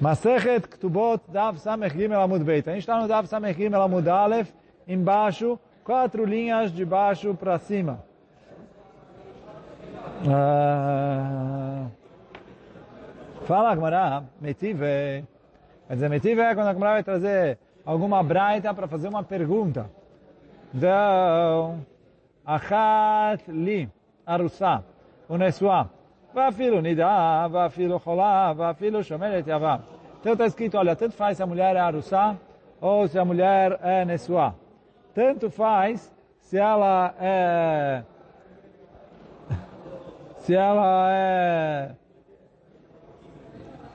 Masechet Ktubot Dav Samech Gimel Amud Beit. A gente está no Dav Samech Gimel Amud Aleph, embaixo, quatro linhas de baixo para cima. Uh, fala Agmará, Metive. Quer dizer, Metive é quando a Agmará vai trazer alguma braita para fazer uma pergunta. Então, Achat Li, Arusa, Unesua. Vafilo nida, vafilo cholá, vafilo shomeret yavá. Então está escrito, olha, tanto faz se a mulher é arussá ou se a mulher é nesuá. Tanto faz se ela é... se ela é...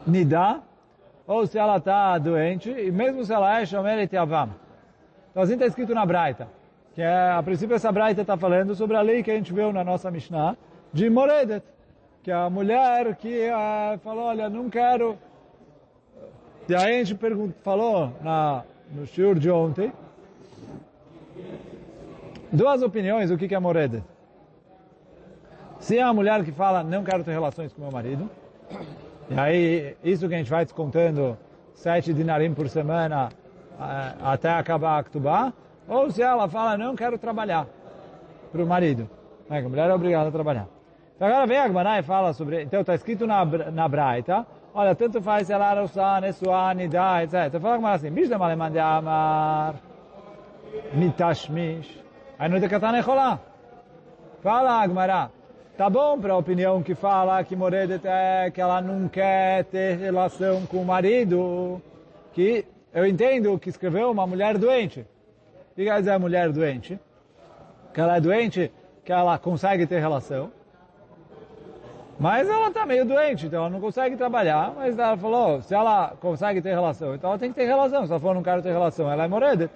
Nida ou se ela está doente, e mesmo se ela é shomeret yavá. Então assim está escrito na Braita. Que é, a princípio essa Braita está falando sobre a lei que a gente viu na nossa Mishnah de Moredet que a mulher que uh, falou, olha, não quero... E aí a gente falou na, no shiur de ontem, duas opiniões o que, é morede. Se é a mulher que fala, não quero ter relações com meu marido, e aí isso que a gente vai descontando sete dinarim por semana até acabar a Ktubá, ou se ela fala, não quero trabalhar para o marido. É, a mulher é obrigada a trabalhar. Agora vem a Gemara e fala sobre... Então está escrito na, na Braita, olha, tanto faz se ela arosá, nesuá, nidá, etc. Então fala a Gemara assim, Mishnah malemande amar, mitashmish, aí não decatá necholá. Fala a Gemara, tá bom para a opinião que fala que Moredet é que ela não quer ter relação com o marido, que eu entendo que escreveu uma mulher doente. O que quer dizer mulher doente? Que ela é doente, que ela consegue ter relação. Mas ela está meio doente, então ela não consegue trabalhar. Mas ela falou, se ela consegue ter relação, então ela tem que ter relação. Se ela for não quero ter relação, ela é moreda.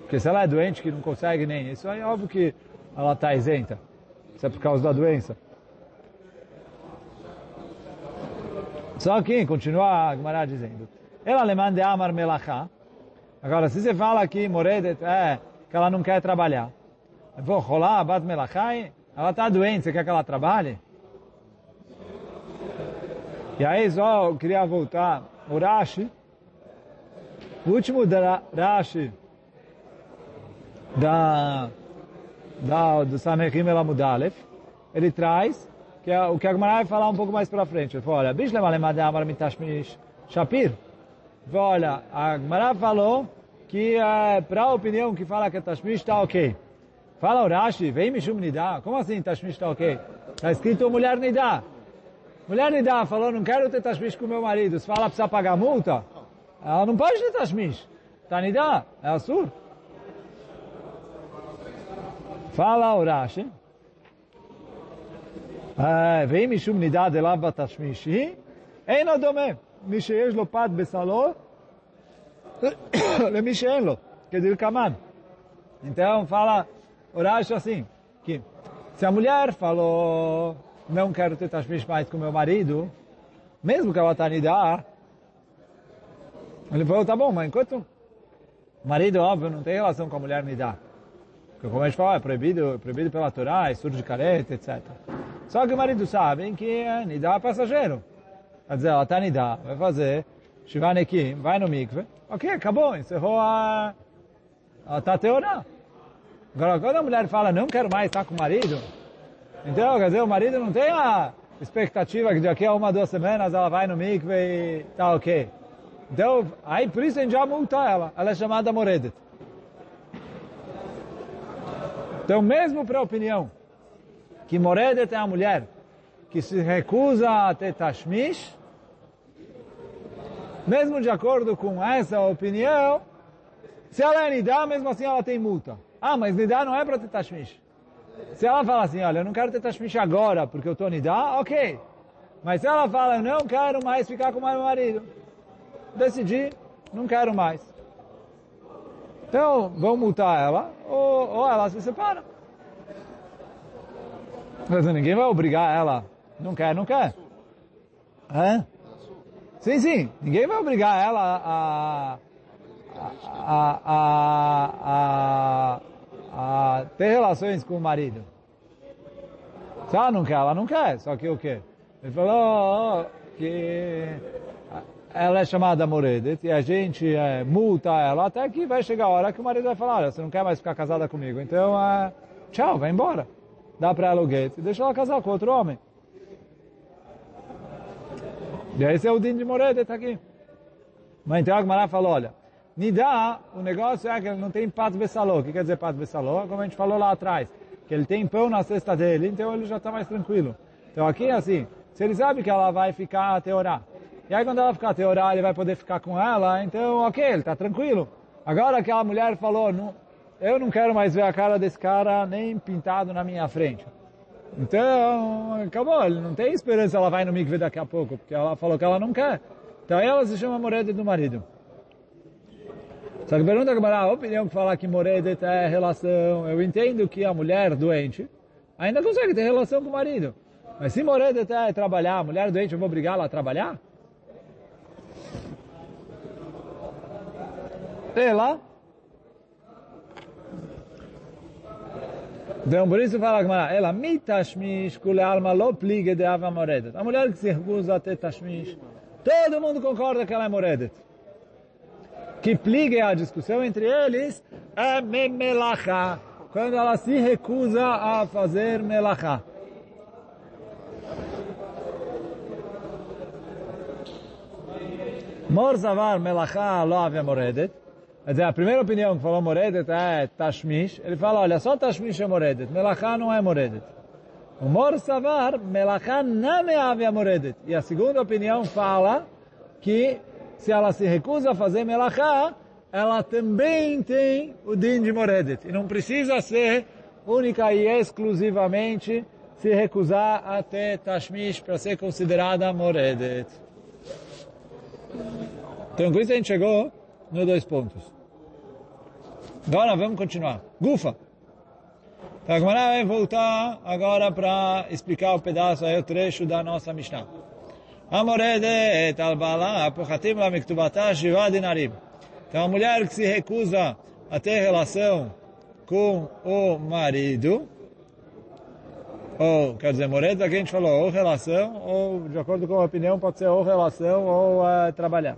Porque se ela é doente, que não consegue nem isso, aí é óbvio que ela está isenta. Isso é por causa da doença. Só que, continua a Gemara dizendo, ela le mande amar melachá. Agora, se você fala que moredet é que ela não quer trabalhar, vou rolar, bat melachá, ela está doente, você quer que ela trabalhe? E aí só eu queria voltar, o Rashi, o último da Rashi da, da, do Samechim Elamud Aleph, ele traz que é, o que a Gemara vai falar um pouco mais para frente. Ele falou, olha, Bishlem Alemad Amar Mitashmish Shapir. Olha, a Gemara falou que é, para a opinião que fala que Tashmish está ok. Fala o Rashi, vem Mishum Nidá. Como assim Tashmish está ok? Está escrito mulher Nidá. Mulher Nidá falou, não quero ter tashmish com meu marido. Se fala, precisa pagar multa, ela não pode ter tashmish. Tá Nidá, é assur. Fala o Rashi. ואם משום נידה דלאו בתשמישי, אין עוד דומה. מי שיש לו פת בסלו, למי שאין לו, כדלקמן. Então fala, Urash assim, que se a mulher falou, não quero ter tashmish mais com meu marido, mesmo que ela está nidá, ele falou, tá bom, mas enquanto o marido, óbvio, não tem relação com a mulher nidá, porque como a gente fala, é proibido, é proibido pela Torá, é surdo de careta, etc. Só que o marido sabe que nidá é passageiro. Quer dizer, ela está nidá, vai fazer shivanekim, vai no mikve, ok, acabou, encerrou a... Ela está teorá. Agora, quando a mulher fala, não quero mais estar com o marido, então, quer dizer, o marido não tem a expectativa que daqui a uma, duas semanas ela vai no mikve e tá ok. Então, aí por isso a gente já multa ela. Ela é chamada moredet. Então, mesmo para a opinião que moredet é a mulher que se recusa a ter tashmish, mesmo de acordo com essa opinião, se ela é nidá, mesmo assim ela tem multa. Ah, mas nidá não é para ter tashmish. Se ela fala assim, olha, eu não quero ter tashmish agora porque eu estou nidá, ok. Mas se ela fala, eu não quero mais ficar com meu marido, decidi, não quero mais. Então, vão multar ela, ou, ou ela se separa. Mas ninguém vai obrigar ela. Não quer, não quer. É? Sim, sim. Ninguém vai obrigar ela a, a, a, a ter relações com o marido. Se ela não quer, ela não quer. Só que o quê? Ele falou oh, que ela é chamada Moredet e a gente é, multa ela até que vai chegar a hora que o marido vai falar, olha, você não quer mais ficar casada comigo, então é, tchau, vai embora. Dá para ela o gueto e deixa ela casar com outro homem. E esse é o din de Moredet aqui. Mas então a Gemara falou, olha, Nidá, o negócio é que ele não tem pat bessalô. O que quer dizer pat bessalô? Como a gente falou lá atrás, que ele tem pão na cesta dele, então ele já está mais tranquilo. Então aqui é assim, se ele sabe que ela vai ficar até orar, e aí quando ela ficar até orar, ele vai poder ficar com ela, então ok, ele está tranquilo. Agora aquela mulher falou, não, eu não quero mais ver a cara desse cara nem pintado na minha frente. Então, acabou, ele não tem esperança, ela vai no mikve daqui a pouco, porque ela falou que ela não quer. Então ela se chama moreda do marido. Só que pergunta que a opinião que falar que moredet é relação, eu entendo que a mulher doente ainda consegue ter relação com o marido. Mas se moredet é trabalhar, a mulher doente, eu vou obrigá-la a trabalhar? Sei. Então, por isso fala a ela mitashmish kule alma lo plige de ava moredet. A mulher que se recusa a ter tashmish, todo mundo concorda que ela é moredet que pligue a discussão entre eles é memelacha, quando ela se recusa a fazer melacha. Morzavar melacha lo ave moredet. Quer dizer, a primeira opinião que falou moredet é tashmish. Ele fala, olha, só tashmish é moredet, melacha não é moredet. O morzavar melacha não ave moredet. E a segunda opinião fala que se ela se recusa a fazer melachá, ela também tem o din de moredet. E não precisa ser única e exclusivamente se recusar a ter tashmish para ser considerada moredet. Então com isso a gente chegou nos dois pontos. Agora vamos continuar. Gufa. Então a vai voltar agora para explicar o pedaço, aí o trecho da nossa Mishnah. Amoredet albala apochatim la miktubatá shiva dinarim. Então a mulher que se recusa a ter relação com o marido, ou, quer dizer, moredet aqui a gente falou, ou relação, ou, de acordo com a opinião, pode ser ou relação ou uh, trabalhar.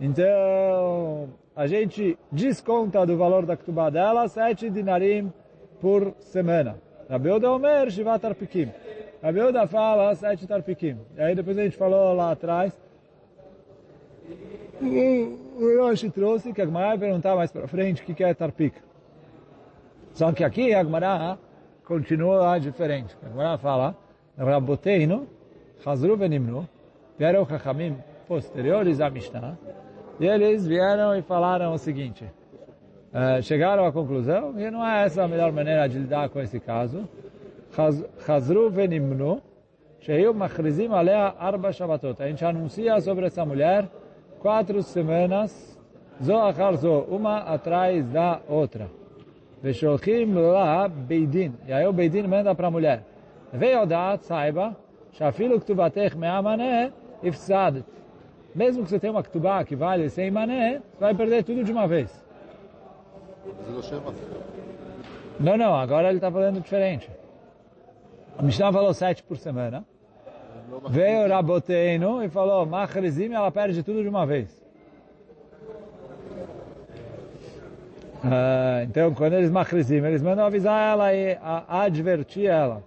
Então, a gente desconta do valor da ktubá dela sete dinarim por semana. Rabiuda Omer Shivat piquim. A Beuda fala sete tarpikim. E aí depois a gente falou lá atrás, o Roshi trouxe que a Gemara vai perguntar mais para frente o que é tarpik. Só que aqui a Gemara continua diferente. A Gemara fala, Raboteino, Chazru Benimnu, vieram Chachamim posteriores à Mishnah, e eles vieram e falaram o seguinte, uh, chegaram à conclusão que não é essa a melhor maneira de lidar com esse caso, Chazru venimnu, sheyu machrizim alea arba shabatot. A gente anuncia sobre essa mulher quatro semanas, zo achar zo, uma atrás da outra. Vesholchim la beidin. E aí o beidin manda para a mulher. Veiodat, saiba, shafilu ktubatech me'amane, ifsadet. Mesmo que você tenha uma ktubá que vale 100 mané, você vai perder tudo de uma vez. Não, não, agora ele está falando diferente. A Mishnah falou sete por semana. Veio Raboteino e falou, Machrizim, ela perde tudo de uma vez. Uh, então, quando eles machrizim, eles mandam avisar ela e advertir ela.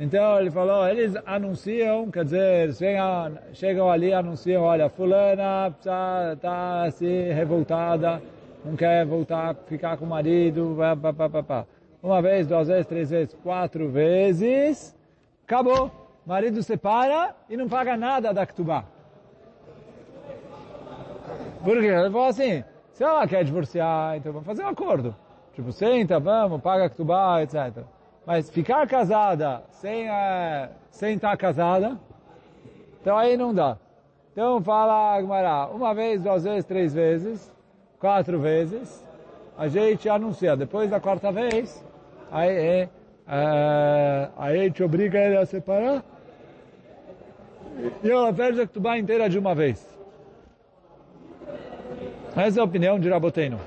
Então ele falou, eles anunciam, quer dizer, chegam ali e anunciam, olha, fulana está tá, se revoltada, não quer voltar, ficar com o marido, pá, pá, pá, pá. Uma vez, duas vezes, três vezes, quatro vezes, acabou. Marido separa e não paga nada da Ktubá. Por quê? Ele falou assim, se ela quer divorciar, então vamos fazer um acordo. Tipo, senta, vamos, paga a etc. Mas ficar casada sem, é, sem estar casada, então aí não dá. Então fala Agmará, uma vez, duas vezes, três vezes, quatro vezes, a gente anuncia. Depois da quarta vez, aí, é, é, a gente obriga ele a separar e ela perde a Ketubá inteira de uma vez. Essa é a opinião de Raboteno.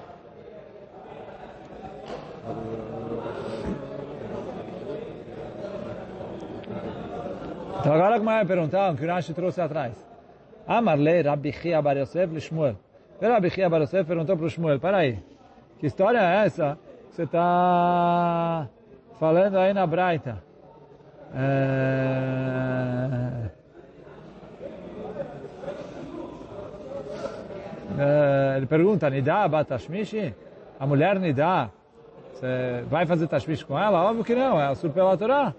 Então agora como é perguntar o que o Rashi trouxe atrás? Amarle Rabbi Chia Bar Yosef le Shmuel. O Rabbi Chia Bar Yosef perguntou para o Shmuel, peraí, que história é essa que você está falando aí na Braita? É... É, ele pergunta, Nidá Batashmishi? A mulher Nidá, você vai fazer Tashmish com ela? Óbvio que não, é a Torá.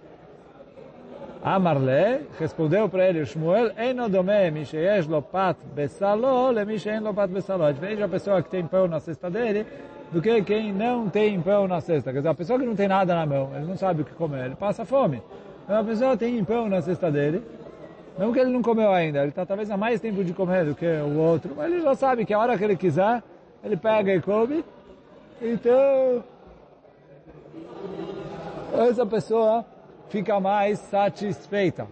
Amarle, respondeu para ele Shmuel, Eno dome mi sheyesh lo pat besalo, le mi sheyen lo pat besalo. É diferente a pessoa que tem pão na cesta dele, do que quem não tem pão na cesta. Quer dizer, a pessoa que não tem nada na mão, ele não sabe o que comer, ele passa fome. Então a pessoa tem pão na cesta dele, mesmo que ele não comeu ainda, ele está talvez há mais tempo de comer do que o outro, mas ele já sabe que a hora que ele quiser, ele pega e come. Então, essa pessoa fica mais satisfeita.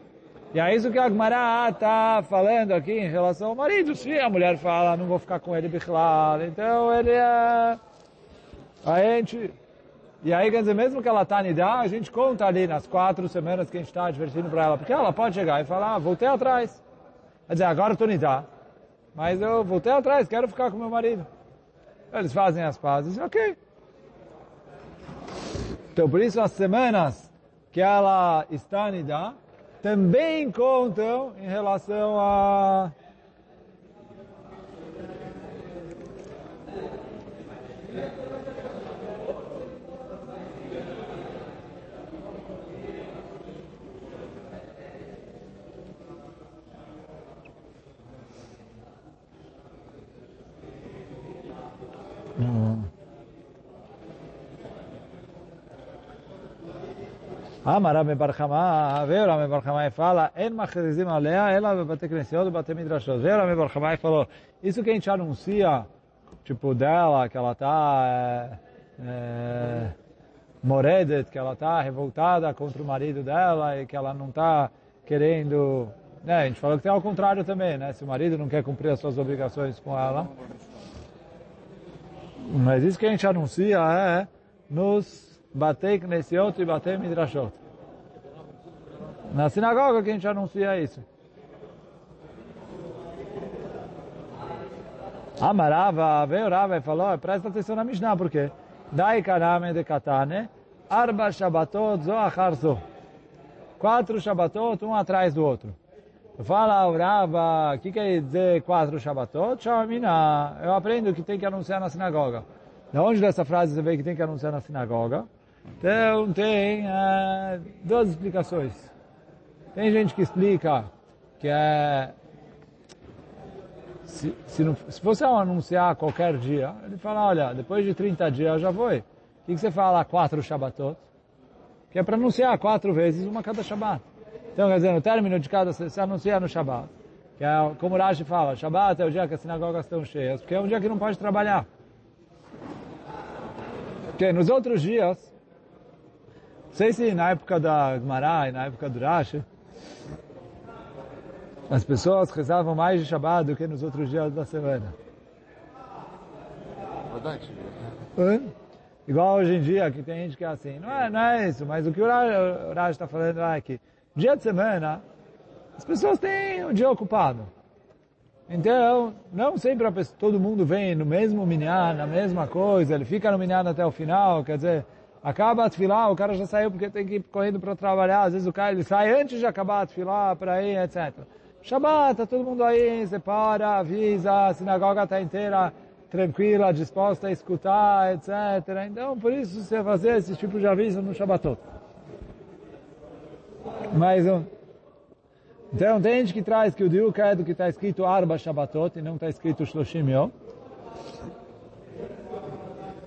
E é isso que a Agmará está falando aqui em relação ao marido. Se a mulher fala, não vou ficar com ele bichlal, então ele é... A gente... E aí, quer dizer, mesmo que ela está nidá, a gente conta ali nas quatro semanas que a gente está divertindo para ela. Porque ela pode chegar e falar, ah, voltei atrás. Quer dizer, agora estou nidá, mas eu voltei atrás, quero ficar com meu marido. Eles fazem as pazes, ok. Então, por isso, as semanas que ela está nidá, também contam em relação a Amar Rami Barhamá, veio Rami Barhamá e fala, En machrizim alea, ela bate crescido, bate midrashot. Veio Rami Barhamá e falou, isso que a gente anuncia, tipo, dela, que ela está é, é, moredet, que ela está revoltada contra o marido dela e que ela não está querendo... Né, a gente falou que tem ao contrário também, né? Se o marido não quer cumprir as suas obrigações com ela. Mas isso que a gente anuncia é nos Batei Knesiot e Batei Midrashot. Na sinagoga que a gente anuncia isso. Amarava, veio Rava e falou, presta atenção na Mishnah, por quê? Dai kaname de katane, arba shabatot zo achar zo. Quatro shabatot, um atrás do outro. Fala Rava, o que quer dizer quatro shabatot? Shamina, eu aprendo que tem que anunciar na sinagoga. De onde dessa frase você vê que tem que anunciar na sinagoga? Então tem uh, duas explicações. Tem gente que explica que é se, se, não, se fosse anunciar qualquer dia, ele fala, olha, depois de 30 dias já foi. O que, que você fala quatro Shabbatot? Que é para anunciar quatro vezes uma cada Shabbat. Então, quer dizer, no término de cada, se anuncia no Shabbat. Que é, como o Rashi fala, Shabbat é o dia que as sinagogas estão cheias, porque é um dia que não pode trabalhar. Porque nos outros dias, sei se na época da Gemara e na época do Rashi, as pessoas rezavam mais de Shabbat do que nos outros dias da semana. Verdade. Igual hoje em dia, que tem gente que é assim. Não é, não é isso, mas o que o Rashi está falando é que dia de semana, as pessoas têm um dia ocupado. Então, não sempre pessoa, todo mundo vem no mesmo minyan, na mesma coisa, ele fica no minyan até o final, quer dizer, acaba a tefilá, o cara já saiu porque tem que ir correndo para trabalhar, às vezes o cara ele sai antes de acabar a tefilá para ir, etc. Shabbat, tá todo mundo aí, separa, avisa, a sinagoga está inteira tranquila, disposta a escutar, etc. Então, por isso você fazer esse tipo de aviso no Shabbatot. Mais um. Então, tem gente que traz que o diuk é do que está escrito Arba Shabbatot e não está escrito Shloshim Yom.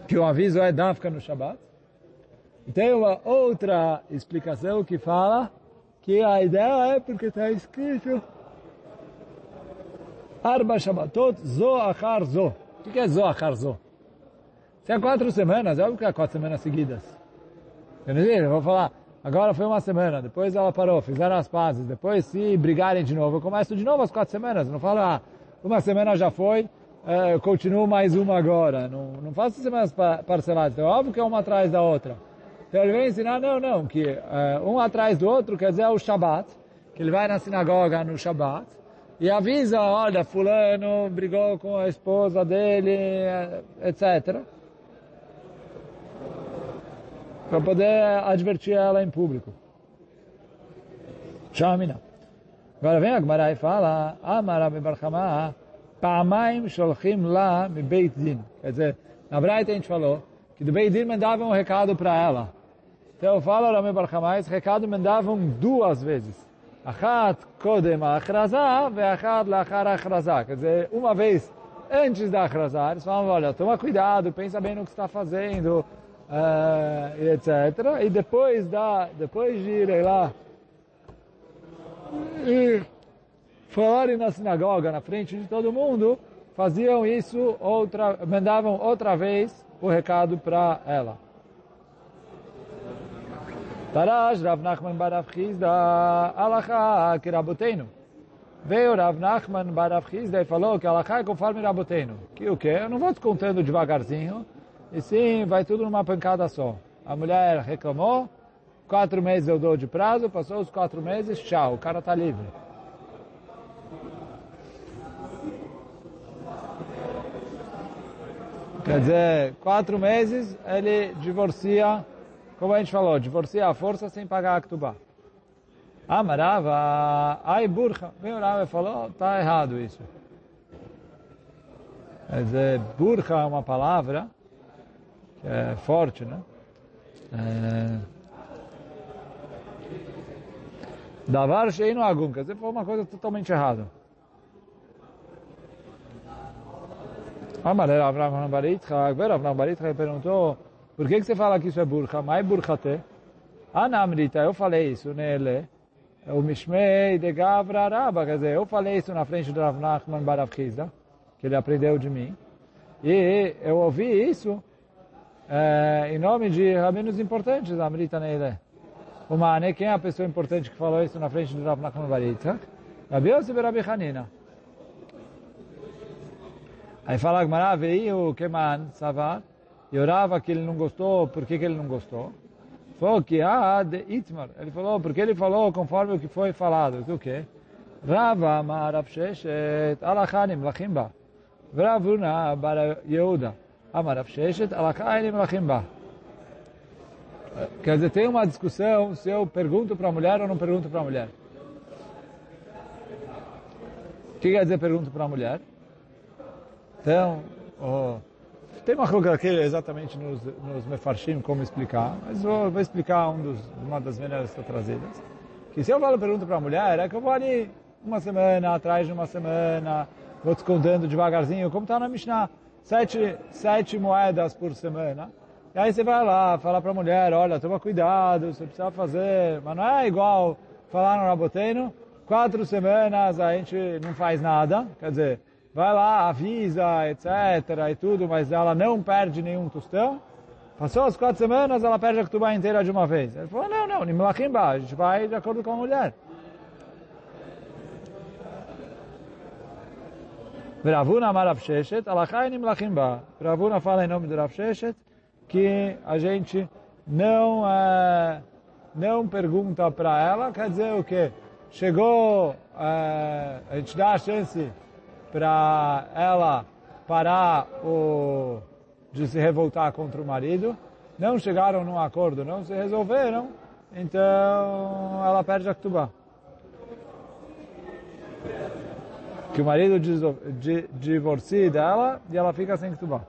Que o aviso é Dafka no Tem uma outra explicação que fala que a ideia é porque está escrito Arba Shabbatot Zo Achar Zo. O que é Zo Achar Zo? Se é quatro semanas, é óbvio que é quatro semanas seguidas. Eu vou falar, agora foi uma semana, depois ela parou, fizeram as pazes, depois se brigarem de novo, eu começo de novo as quatro semanas. não falo, ah, uma semana já foi, eh, eu continuo mais uma agora. Não, não faço semanas parceladas. Então, é óbvio que é uma atrás da outra. Então ele vem ensinar, não, não, que uh, um atrás do outro quer dizer é o Shabat, que ele vai na sinagoga no Shabat e avisa, olha, fulano brigou com a esposa dele, etc. Para poder advertir ela em público. Shamina. Agora vem a Gemara e fala, Amara Bebarchama, Pa'amaim sholchim la mi Beit Din. Quer dizer, na verdade a gente falou que do Beit Din mandavam um recado para ela. Então fala Rami Barchamai, recado mandavam duas vezes. Achat kodem achrazah ve achat lachar achrazah. Quer dizer, uma vez antes da achrazah, eles falavam, olha, toma cuidado, pensa bem no que está fazendo, uh, etc. E depois, da, depois de irem lá e falarem na sinagoga, na frente de todo mundo, faziam isso, outra, mandavam outra vez o recado para ela. Tarash Rav Nachman Barav Chizda Alacha Kirabotenu. Veio Rav Nachman Barav Chizda e falou que Alacha é conforme Rabotenu. Que o quê? Eu não vou te contando devagarzinho, e sim, vai tudo numa pancada só. A mulher reclamou, quatro meses eu dou de prazo, passou os quatro meses, tchau, o cara está livre. Quer dizer, quatro meses ele divorcia como a gente falou, divorcia a força sem pagar a ktubá. Amarava, ai burra. Vem o Rava falou, está errado isso. Quer dizer, burra é uma palavra que é forte, né? É... Davar sheinu agum, quer dizer, foi uma coisa totalmente errada. Amarava, Avram Baritzchak, Avram Baritzchak perguntou, por que, que você fala que isso é burka? Mai burkate? Anamrita, eu falei isso nele. O Mishmei de Gavra Rabba, quer dizer, eu falei isso na frente do Rav Nachman Barav que ele aprendeu de mim. E eu ouvi isso é, em nome de rabinos importantes, Amrita Neile. O Mane, quem é a pessoa importante que falou isso na frente do Rav Nachman Barav Rabi Yosef Rabi Hanina. Aí fala Gmará, veio o Keman, Savar, e orava que ele não gostou, por que, que ele não gostou? Falou que ah, de Itmar. Ele falou, porque ele falou conforme o que foi falado. O que? Rava Marav Alachanim Lachimba. Ravuna Bara Yehuda. Amarav Alachanim Lachimba. Quer dizer, tem uma discussão se eu pergunto para a mulher ou não pergunto para a mulher. O que quer dizer pergunto para a mulher? Então, oh, tem uma coisa aqui exatamente nos, nos mefarshim como explicar, mas vou, vou explicar um dos, uma das maneiras que trazidas. Que se eu falo pergunta para a mulher, é que eu vou ali uma semana, atrás de uma semana, vou descontando devagarzinho, como está na Mishnah, sete, sete moedas por semana. E aí você vai lá, fala para a mulher, olha, toma cuidado, você precisa fazer, mas não é igual falar no Raboteno, quatro semanas a gente não faz nada, quer dizer, vai lá, avisa, etc. e tudo, mas ela não perde nenhum tostão. Passou as quatro semanas, ela perde a ketubá inteira de uma vez. Ele falou, não, não, Nimlachimba, a gente vai de acordo com a mulher. Ravuna Marav Sheshet, Alachai Nimlachimba. Ravuna fala em nome do Rav Sheshet que a gente não, é, não pergunta para ela, quer dizer o quê? Chegou, é, a gente dá a chance para ela parar o, de se revoltar contra o marido. Não chegaram num acordo, não se resolveram, então ela perde a Ktubá. Que o marido divorcie dela e ela fica sem Ktubá.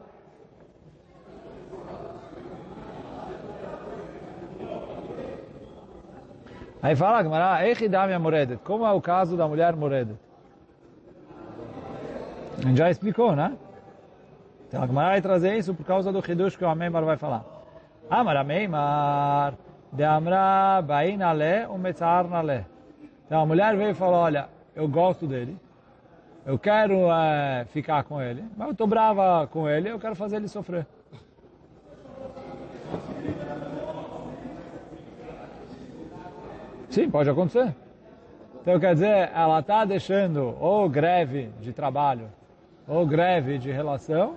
Aí fala, Gamara, Echidami Moredet. Como é o caso da mulher Moredet? A gente já explicou, né? Então a Gemara vai trazer isso por causa do Hidush que o Amemar vai falar. Amar Amemar, de Amra Bain Ale, o Metzar Nale. Então a mulher veio e falou, olha, eu gosto dele, eu quero é, ficar com ele, mas eu estou brava com ele, eu quero fazer ele sofrer. Sim, pode acontecer. Então quer dizer, ela está deixando ou greve de trabalho ou greve de relação,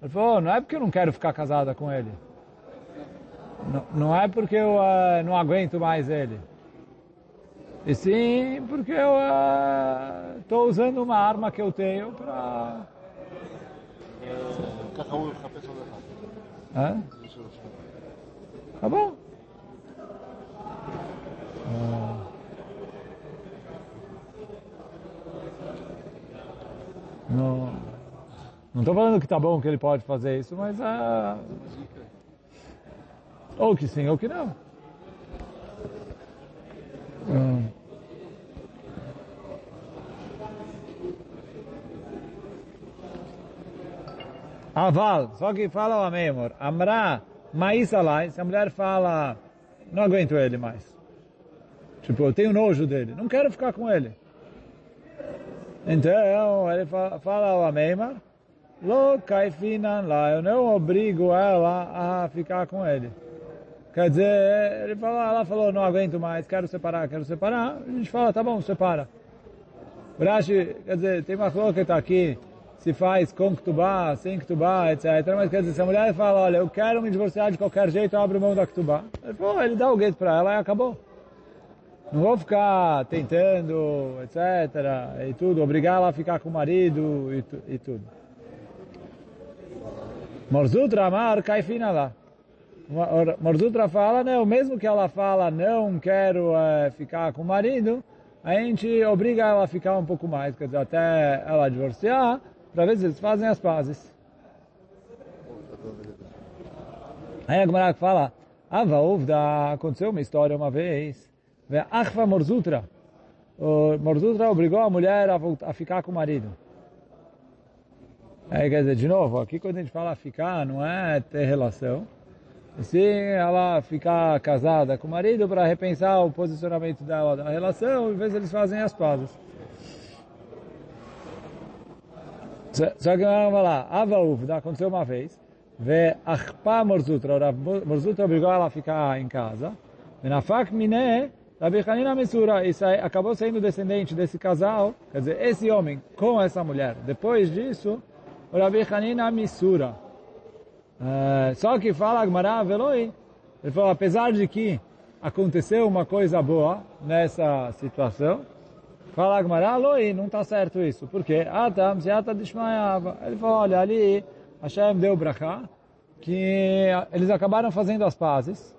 ele falou, não é porque eu não quero ficar casada com ele. Não, não é porque eu uh, não aguento mais ele. E sim, porque eu estou uh, usando uma arma que eu tenho para... É? Tá bom. Não, não estou falando que tá bom que ele pode fazer isso, mas uh, ou que sim ou que não. Hum. Aval, só que fala o amém, amor. Amra, maíz alai, se a mulher fala, não aguento ele mais. Tipo, eu tenho nojo dele, não quero ficar com ele. Então, ele fala, fala ao Ameimar, Lo kaifinan lá, eu não obrigo ela a ficar com ele. Quer dizer, ele falou, ela falou, não aguento mais, quero separar, quero separar. A gente fala, tá bom, separa. Rashi, quer dizer, tem uma coisa que está aqui, se faz com ktubá, sem ktubá, etc. Mas quer dizer, se a mulher fala, olha, eu quero me divorciar de qualquer jeito, eu abro mão da ktubá. Ele falou, ele dá o gueto para ela e acabou. Não vou ficar tentando, etc. E tudo, obrigar ela a ficar com o marido e, tu, e tudo. Morzutra amar caifina lá. Morzutra fala, não, mesmo que ela fala, não quero é, ficar com o marido, a gente obriga ela a ficar um pouco mais, quer dizer, até ela divorciar, para ver se eles fazem as pazes. Aí a Gemara fala, Ava Uvda, aconteceu uma história uma vez, Achva Morzutra. O Morzutra obrigou a mulher a, voltar, a ficar com o marido. Aí quer dizer, de novo, aqui quando a gente fala ficar, não é ter relação. E sim ela ficar casada com o marido para repensar o posicionamento dela da relação e ver se eles fazem as pazes. Só que vamos lá, Avaúv, aconteceu uma vez, Ve Achpa Morzutra, Morzutra obrigou ela a ficar em casa, Menafak Mine, Rabi Hanina isso acabou sendo descendente desse casal, quer dizer, esse homem com essa mulher. Depois disso, o Rabi Hanina Misura. Uh, só que fala Agmará Veloi, ele falou, apesar de que aconteceu uma coisa boa nessa situação, fala Agmará, Loi, não está certo isso. Por quê? Atam, Seata Dishmayava. Ele falou, olha, ali Hashem deu brachá, que eles acabaram fazendo as pazes,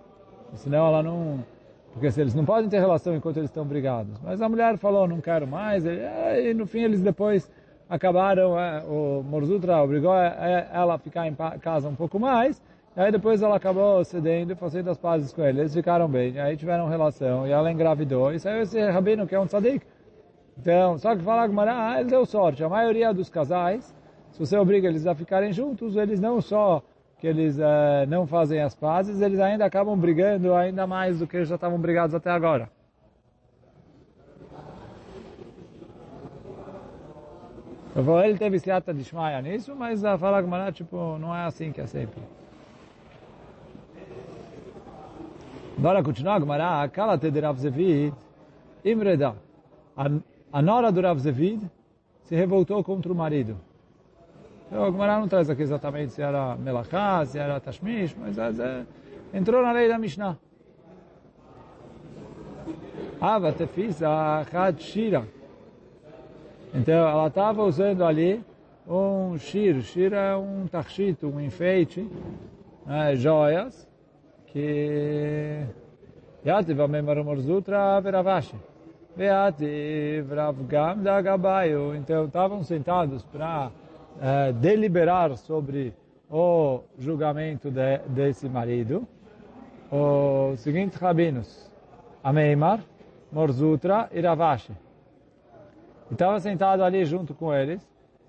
senão ela não porque se eles não podem ter relação enquanto eles estão brigados. Mas a mulher falou, não quero mais, e no fim eles depois acabaram, é, o Morzutra obrigou é, ela a ficar em casa um pouco mais, e aí depois ela acabou cedendo e fazendo as pazes com ele. Eles ficaram bem, aí tiveram relação, e ela engravidou, e saiu esse rabino que é um tzadik. Então, só que falar com ah, ele deu sorte. A maioria dos casais, se você obriga eles a ficarem juntos, eles não só que eles uh, não fazem as pazes, eles ainda acabam brigando ainda mais do que já estavam brigados até agora. Eu vou, ele teve seata de Shmaya nisso, mas a fala Gemara, tipo, não é assim que é sempre. Agora continua a Gemara, aquela de Rav Zevid, Imreda, a nora do Rav Zevid se revoltou contra o marido. Então, o Gemara não traz aqui exatamente se era Melachá, se era Tashmish, mas é, entrou na lei da Mishnah. Ava tefisa chad shira. Então, ela estava usando ali um shir. Shir é um tachit, um enfeite, né, joias, que... Yativ amemar morzutra veravashi. Veativ rav da gabaio. Então, estavam sentados para é, deliberar sobre o julgamento de, desse marido, os seguintes rabinos, Ameimar, Morzutra e Ravashi. Estava sentado ali junto com eles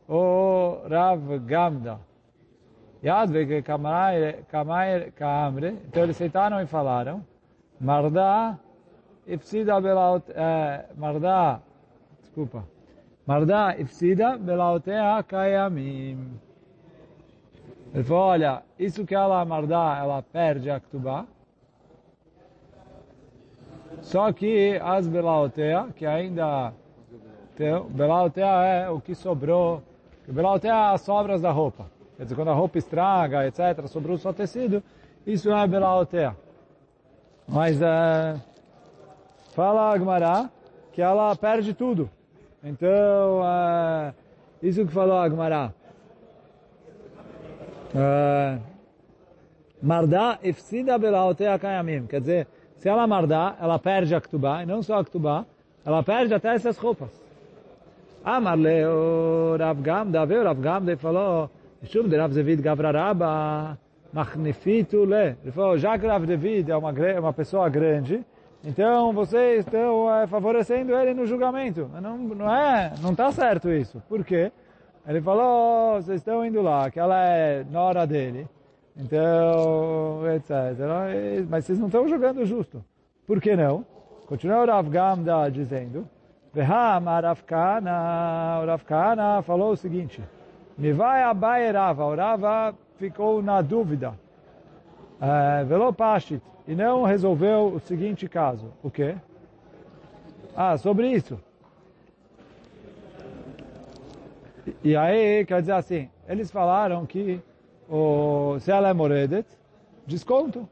o Rav Gamda. Yadvek Kamre. Então eles sentaram e falaram, Marda Ipsida Belaut, eh, Marda, desculpa, Marda ifsida belaotea kayamim. Ele falou, olha, isso que ela, Marda, ela perde a Ktubá. Só que as belaotea, que ainda tem, belaotea é o que sobrou. Belaotea é as sobras da roupa. Quer dizer, quando a roupa estraga, etc., sobrou só tecido, isso é belaotea. Mas, é, fala Agmará, que ela perde tudo. Então, uh, isso que falou Agmará. Uh, Mardá efsida belaotea kayamim. Quer dizer, se ela mardá, ela perde a ktubá, e não só a ktubá, ela perde até essas roupas. Amarle o Rav Gamda, o Rav Gamda e falou, Shum de Rav David Gavraraba, Machnifitu le. Ele falou, já que Rav David é uma, uma pessoa grande, então vocês estão é, favorecendo ele no julgamento. Não, não é, não está certo isso. Por quê? Ele falou, oh, vocês estão indo lá, que ela é nora dele. Então, etc. Mas vocês não estão jogando justo. Por que não? Continua o Rav Gamda dizendo, Veham Aravkana, o falou o seguinte, me vai abai Rava, o Rava ficou na dúvida, uh, Velo Pashit, e não resolveu o seguinte caso, o quê? Ah, sobre isso. E aí, quer dizer assim, eles falaram que o, se ela é moredet, desconto.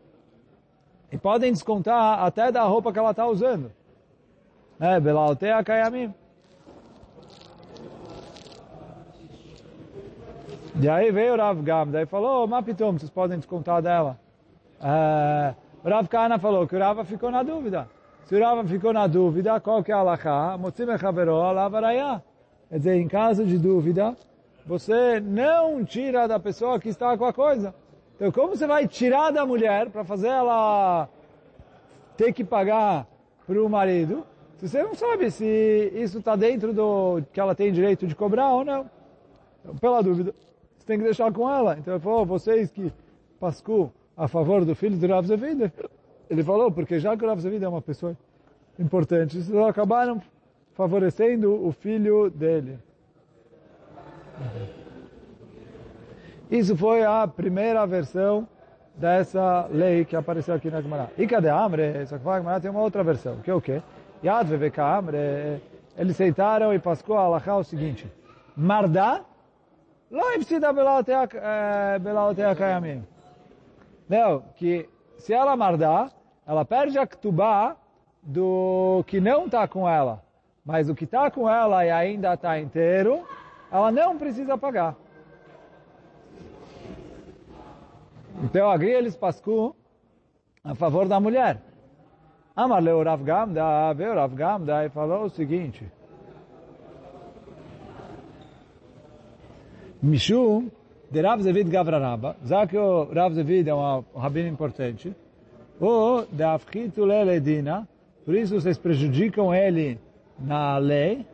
E podem descontar até da roupa que ela está usando. Né? Belautea kayamim. E aí veio o Rav Gam, daí falou, oh, Mapitum, vocês podem descontar dela. É, Rav Kana falou que o Rava ficou na dúvida. Se o Rava ficou na dúvida, qual que é a alahá? Motzim echavero alavarayá. Quer dizer, em caso de dúvida, você não tira da pessoa que está com a coisa. Então, como você vai tirar da mulher para fazer ela ter que pagar para o marido, se você não sabe se isso está dentro do que ela tem direito de cobrar ou não? Então, pela dúvida, você tem que deixar com ela. Então ele falou, vocês que pascu a favor do filho do Rav Zevida, ele falou, porque já que Rav Zevida é uma pessoa importante, vocês acabaram favorecendo o filho dele. Isso foi a primeira versão dessa lei que apareceu aqui na Gemara. E cadê Amre? Só que a Gemara tem uma outra versão, que é o quê? Yad Veveka Amre, eles aceitaram e pascou a Alachá o seguinte, Mardá, lo ipsida belaotea kayamim. Não, que se ela mardá, ela perde a ktubá do que não está com ela. Mas o que está com ela e ainda está inteiro, ela não precisa pagar. Então, agri eles pascu a favor da mulher. Amar leu Rav Gamda, veio Rav Gamda e falou o seguinte. Mishum de Rav Zevid Gavraraba, já que o Rav Zevid é um rabino importante, ou de Afchitu Ledina, por isso vocês prejudicam ele na lei,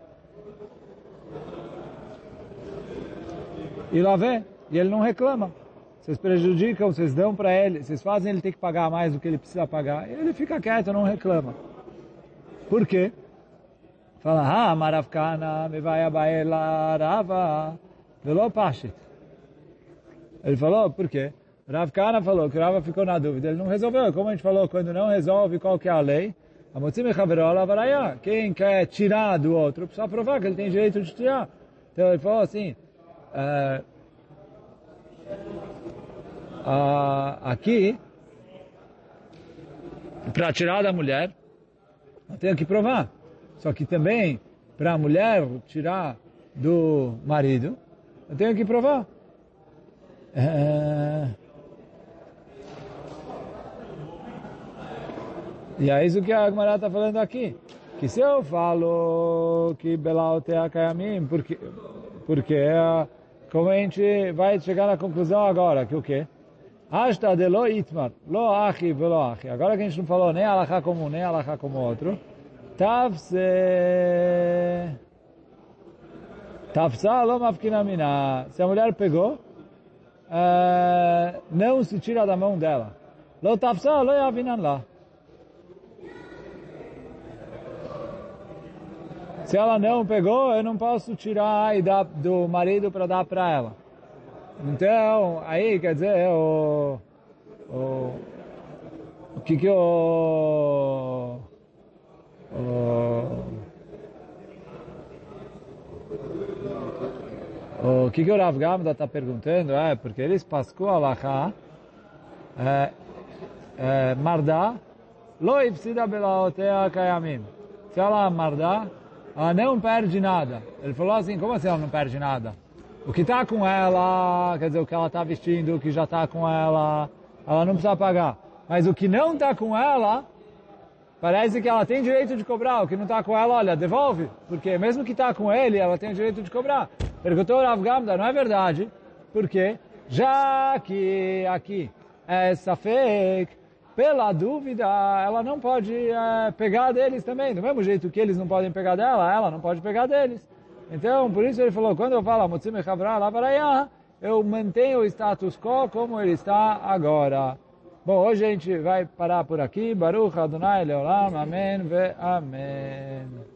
e lá vem, e ele não reclama. Vocês prejudicam, vocês dão para ele, vocês fazem ele ter que pagar mais do que ele precisa pagar, e ele fica quieto, não reclama. Por quê? Fala, ah, maravkana, me vai abaela rava, velo pashit. Ele falou, por quê? Rav Kana falou que o Rava ficou na dúvida, ele não resolveu. Como a gente falou, quando não resolve qual que é a lei, quem quer tirar do outro precisa provar que ele tem direito de tirar. Então ele falou assim, uh, aqui, para tirar da mulher, eu tenho que provar. Só que também, para a mulher tirar do marido, eu tenho que provar. Uh, e é isso que a Agmará está falando aqui. Que se eu falo que Belaotea Kayamim, porque, porque como a gente vai chegar na conclusão agora, que o quê? Hasta de lo itmar, lo achi velo achi. Agora que a gente não falou nem alahá como um, nem alahá como outro, tavse... Tavsa lo mafkinamina. Se a mulher pegou, uh, não se tira da mão dela. Lo tavsa lo yavinan lá. Se ela não pegou, eu não posso tirar e dar do marido para dar para ela. Então, aí quer dizer, o, o, o que que o, o, o que que o Rav Gamda está perguntando é porque eles pascou a Lacha é, é, Mardá lo ipsida belaotea kayamim se ela mardar, ela não perde nada. Ele falou assim, como assim ela não perde nada? O que está com ela, quer dizer, o que ela está vestindo, o que já está com ela, ela não precisa pagar. Mas o que não está com ela, parece que ela tem direito de cobrar. O que não está com ela, olha, devolve. Porque mesmo que está com ele, ela tem o direito de cobrar. Perguntou Rav Gamda, não é verdade. Por quê? Já que aqui é fake, pela dúvida, ela não pode é, pegar deles também. Do mesmo jeito que eles não podem pegar dela, ela não pode pegar deles. Então, por isso ele falou, quando eu falo Motzime Chavra Lavarayah, eu mantenho o status quo como ele está agora. Bom, hoje a gente vai parar por aqui. Baruch Adonai Leolam. Amém ve Amém.